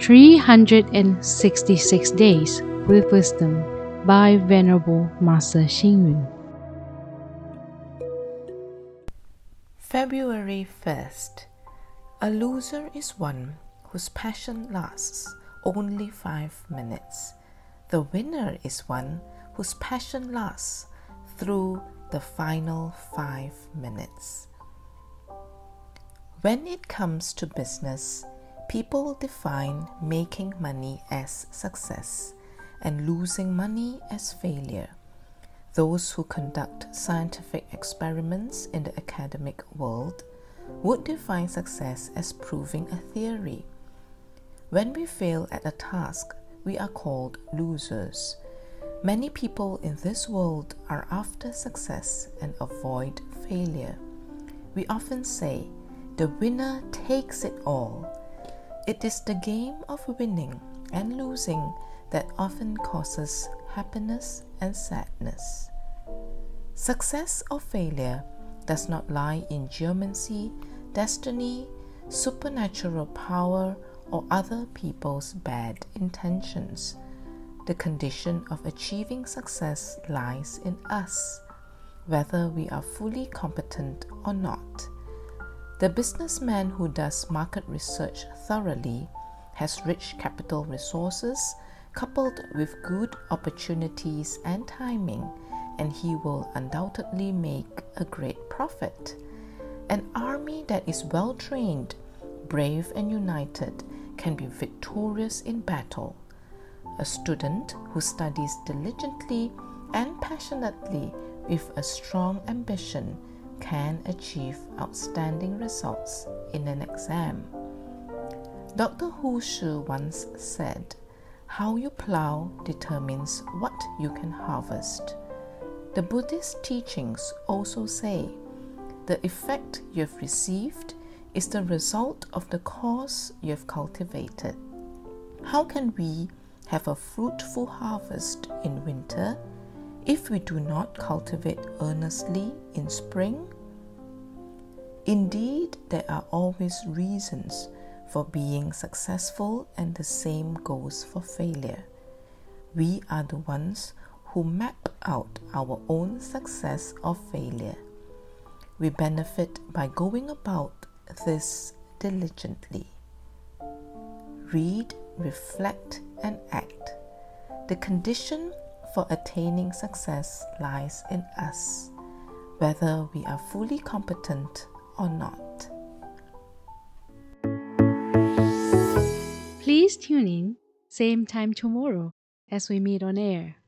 366 Days with Wisdom by Venerable Master Xing Yun. February 1st. A loser is one whose passion lasts only five minutes. The winner is one whose passion lasts through the final five minutes. When it comes to business, people define making money as success and losing money as failure. Those who conduct scientific experiments in the academic world would define success as proving a theory. When we fail at a task, we are called losers. Many people in this world are after success and avoid failure. We often say, the winner takes it all. It is the game of winning and losing that often causes happiness and sadness. Success or failure does not lie in geomancy, destiny, supernatural power, or other people's bad intentions. The condition of achieving success lies in us, whether we are fully competent or not. The businessman who does market research thoroughly has rich capital resources coupled with good opportunities and timing, and he will undoubtedly make a great profit. An army that is well trained, brave, and united can be victorious in battle. A student who studies diligently and passionately with a strong ambition can achieve outstanding results in an exam. Dr. Hu Shi once said, How you plow determines what you can harvest. The Buddhist teachings also say, The effect you have received is the result of the cause you have cultivated. How can we have a fruitful harvest in winter if we do not cultivate earnestly in spring? Indeed, there are always reasons for being successful, and the same goes for failure. We are the ones who map out our own success or failure. We benefit by going about this diligently. Read, reflect, and act. The condition for attaining success lies in us, whether we are fully competent or not. Please tune in, same time tomorrow as we meet on air.